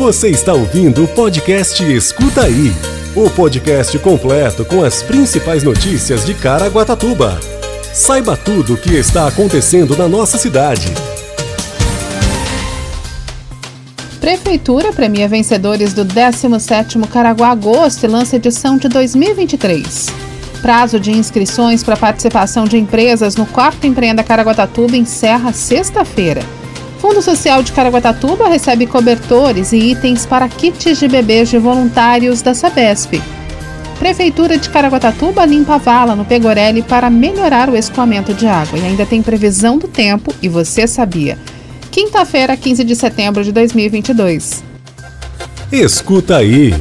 Você está ouvindo o podcast Escuta Aí o podcast completo com as principais notícias de Caraguatatuba. Saiba tudo o que está acontecendo na nossa cidade. Prefeitura premia vencedores do 17º Caraguá Agosto e lança edição de 2023. Prazo de inscrições para participação de empresas no quarto Empreenda Caraguatatuba encerra sexta-feira. Fundo Social de Caraguatatuba recebe cobertores e itens para kits de bebês de voluntários da Sabesp. Prefeitura de Caraguatatuba limpa a vala no Pegorelli para melhorar o escoamento de água e ainda tem previsão do tempo e você sabia. Quinta-feira, 15 de setembro de 2022. Escuta aí.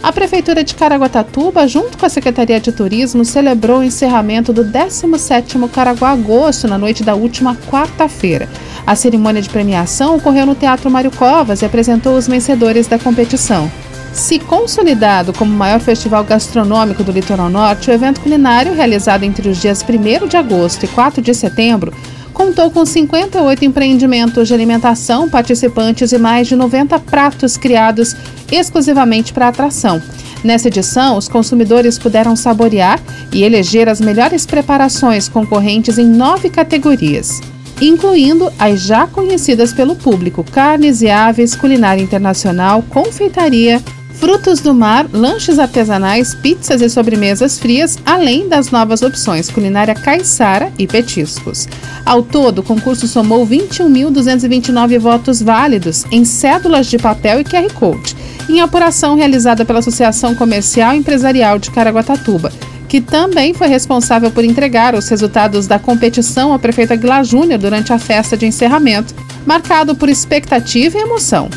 A Prefeitura de Caraguatatuba, junto com a Secretaria de Turismo, celebrou o encerramento do 17º Caraguá Agosto na noite da última quarta-feira. A cerimônia de premiação ocorreu no Teatro Mário Covas e apresentou os vencedores da competição. Se consolidado como o maior festival gastronômico do Litoral Norte, o evento culinário, realizado entre os dias 1 de agosto e 4 de setembro, contou com 58 empreendimentos de alimentação, participantes e mais de 90 pratos criados exclusivamente para atração. Nessa edição, os consumidores puderam saborear e eleger as melhores preparações concorrentes em nove categorias incluindo as já conhecidas pelo público: carnes e aves, culinária internacional, confeitaria, frutos do mar, lanches artesanais, pizzas e sobremesas frias, além das novas opções culinária caiçara e petiscos. Ao todo, o concurso somou 21.229 votos válidos em cédulas de papel e QR Code, em apuração realizada pela Associação Comercial e Empresarial de Caraguatatuba que também foi responsável por entregar os resultados da competição ao prefeito Aguilar Júnior durante a festa de encerramento, marcado por expectativa e emoção.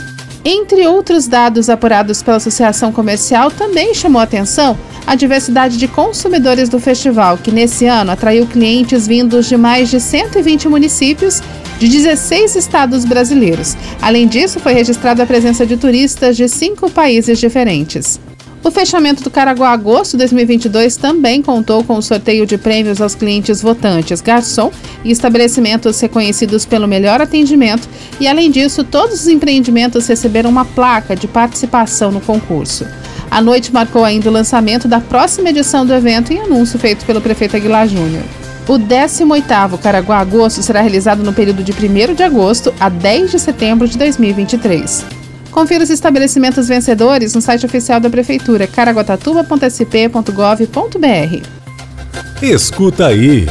Entre outros dados apurados pela Associação Comercial, também chamou atenção a diversidade de consumidores do festival, que nesse ano atraiu clientes vindos de mais de 120 municípios de 16 estados brasileiros. Além disso, foi registrada a presença de turistas de cinco países diferentes. O fechamento do Caraguá Agosto 2022 também contou com o sorteio de prêmios aos clientes votantes, garçom e estabelecimentos reconhecidos pelo melhor atendimento, e além disso, todos os empreendimentos receberam uma placa de participação no concurso. A noite marcou ainda o lançamento da próxima edição do evento em anúncio feito pelo prefeito Aguilar Júnior. O 18º Caraguá Agosto será realizado no período de 1 de agosto a 10 de setembro de 2023. Confira os estabelecimentos vencedores no site oficial da Prefeitura, caraguatatuba.sp.gov.br. Escuta aí!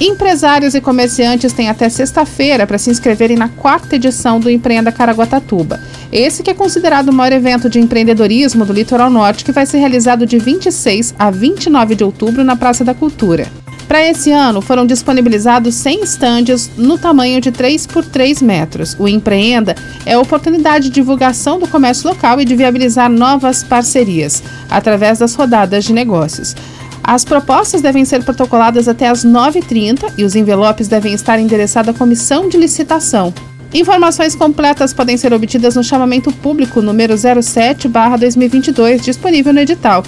Empresários e comerciantes têm até sexta-feira para se inscreverem na quarta edição do Empreenda Caraguatatuba. Esse que é considerado o maior evento de empreendedorismo do Litoral Norte, que vai ser realizado de 26 a 29 de outubro na Praça da Cultura. Para esse ano, foram disponibilizados 100 estandes no tamanho de 3 por 3 metros. O Empreenda é a oportunidade de divulgação do comércio local e de viabilizar novas parcerias através das rodadas de negócios. As propostas devem ser protocoladas até às 9h30 e os envelopes devem estar endereçados à comissão de licitação. Informações completas podem ser obtidas no chamamento público número 07/2022, disponível no edital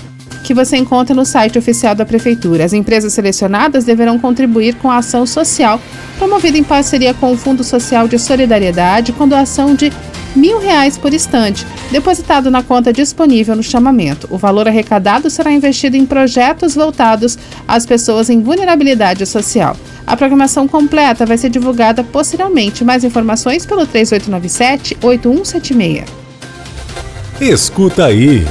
que você encontra no site oficial da Prefeitura. As empresas selecionadas deverão contribuir com a ação social promovida em parceria com o Fundo Social de Solidariedade com doação de mil reais por estante, depositado na conta disponível no chamamento. O valor arrecadado será investido em projetos voltados às pessoas em vulnerabilidade social. A programação completa vai ser divulgada posteriormente. Mais informações pelo 3897-8176. Escuta aí.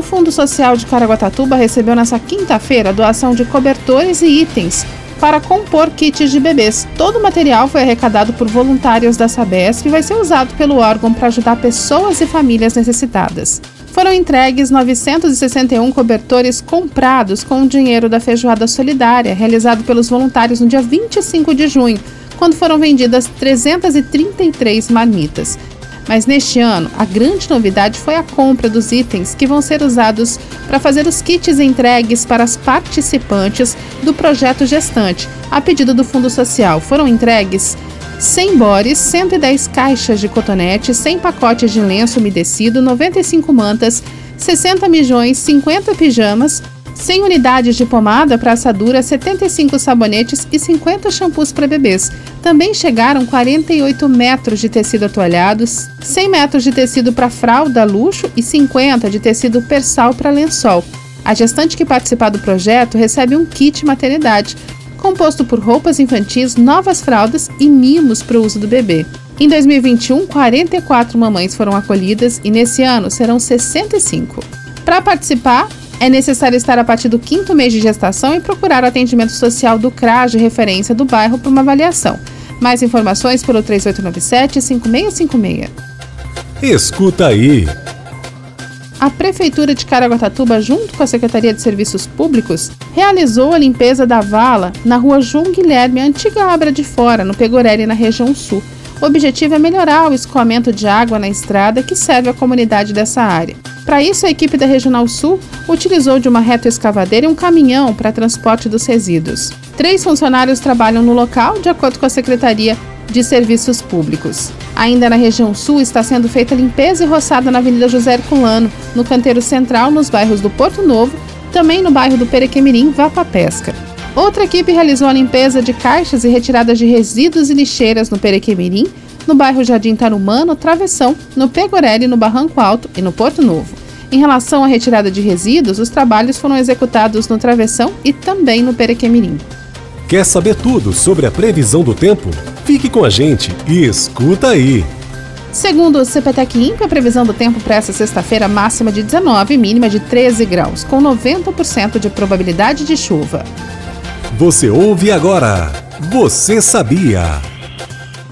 O Fundo Social de Caraguatatuba recebeu nesta quinta-feira doação de cobertores e itens para compor kits de bebês. Todo o material foi arrecadado por voluntários da Sabesp e vai ser usado pelo órgão para ajudar pessoas e famílias necessitadas. Foram entregues 961 cobertores comprados com o dinheiro da Feijoada Solidária, realizado pelos voluntários no dia 25 de junho, quando foram vendidas 333 marmitas. Mas neste ano, a grande novidade foi a compra dos itens que vão ser usados para fazer os kits entregues para as participantes do projeto gestante, a pedido do Fundo Social. Foram entregues 100 bores, 110 caixas de cotonete, 100 pacotes de lenço umedecido, 95 mantas, 60 mijões, 50 pijamas, 100 unidades de pomada para assadura, 75 sabonetes e 50 shampoos para bebês. Também chegaram 48 metros de tecido atoalhado, 100 metros de tecido para fralda luxo e 50 de tecido persal para lençol. A gestante que participar do projeto recebe um kit maternidade, composto por roupas infantis, novas fraldas e mimos para o uso do bebê. Em 2021, 44 mamães foram acolhidas e nesse ano serão 65. Para participar, é necessário estar a partir do quinto mês de gestação e procurar o atendimento social do CRAS de referência do bairro para uma avaliação. Mais informações pelo 3897-5656. Escuta aí! A Prefeitura de Caraguatatuba, junto com a Secretaria de Serviços Públicos, realizou a limpeza da vala na rua João Guilherme, antiga Abra de Fora, no Pegorelli, na região sul. O objetivo é melhorar o escoamento de água na estrada que serve a comunidade dessa área. Para isso, a equipe da Regional Sul utilizou de uma retroescavadeira e um caminhão para transporte dos resíduos. Três funcionários trabalham no local, de acordo com a Secretaria de Serviços Públicos. Ainda na região sul está sendo feita limpeza e roçada na Avenida José Herculano, no canteiro central, nos bairros do Porto Novo, também no bairro do Perequemirim, Vapa Pesca. Outra equipe realizou a limpeza de caixas e retiradas de resíduos e lixeiras no Perequemirim, no bairro Jardim Tarumã, no Travessão, no Pegorelli, no Barranco Alto e no Porto Novo. Em relação à retirada de resíduos, os trabalhos foram executados no Travessão e também no Perequemirim. Quer saber tudo sobre a previsão do tempo? Fique com a gente e escuta aí! Segundo o CPTEC INPE, a previsão do tempo para essa sexta-feira máxima de 19 e mínima de 13 graus, com 90% de probabilidade de chuva. Você ouve agora. Você sabia?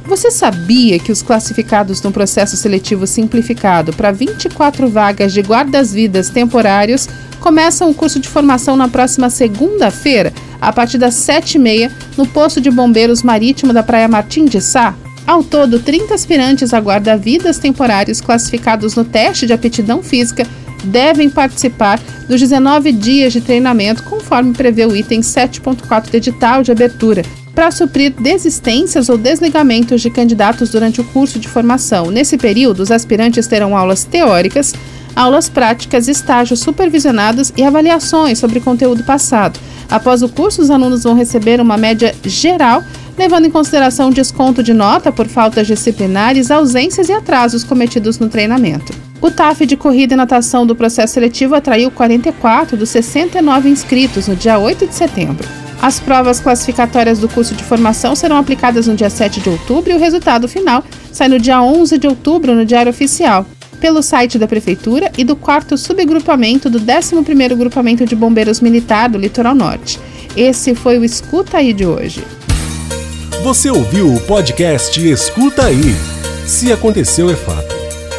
Você sabia que os classificados no processo seletivo simplificado para 24 vagas de guardas-vidas temporários começam o curso de formação na próxima segunda-feira, a partir das 7h30, no posto de bombeiros marítimo da Praia Martim de Sá? Ao todo, 30 aspirantes a guarda-vidas temporários classificados no teste de aptidão física devem participar dos 19 dias de treinamento, conforme prevê o item 7.4 do edital de abertura, para suprir desistências ou desligamentos de candidatos durante o curso de formação. Nesse período, os aspirantes terão aulas teóricas, aulas práticas, estágios supervisionados e avaliações sobre conteúdo passado. Após o curso, os alunos vão receber uma média geral, levando em consideração desconto de nota por faltas disciplinares, ausências e atrasos cometidos no treinamento. O TAF de corrida e natação do processo seletivo atraiu 44 dos 69 inscritos no dia 8 de setembro. As provas classificatórias do curso de formação serão aplicadas no dia 7 de outubro e o resultado final sai no dia 11 de outubro no Diário Oficial, pelo site da Prefeitura e do 4 subgrupamento do 11º Grupamento de Bombeiros Militar do Litoral Norte. Esse foi o Escuta Aí de hoje. Você ouviu o podcast Escuta Aí. Se aconteceu é fato.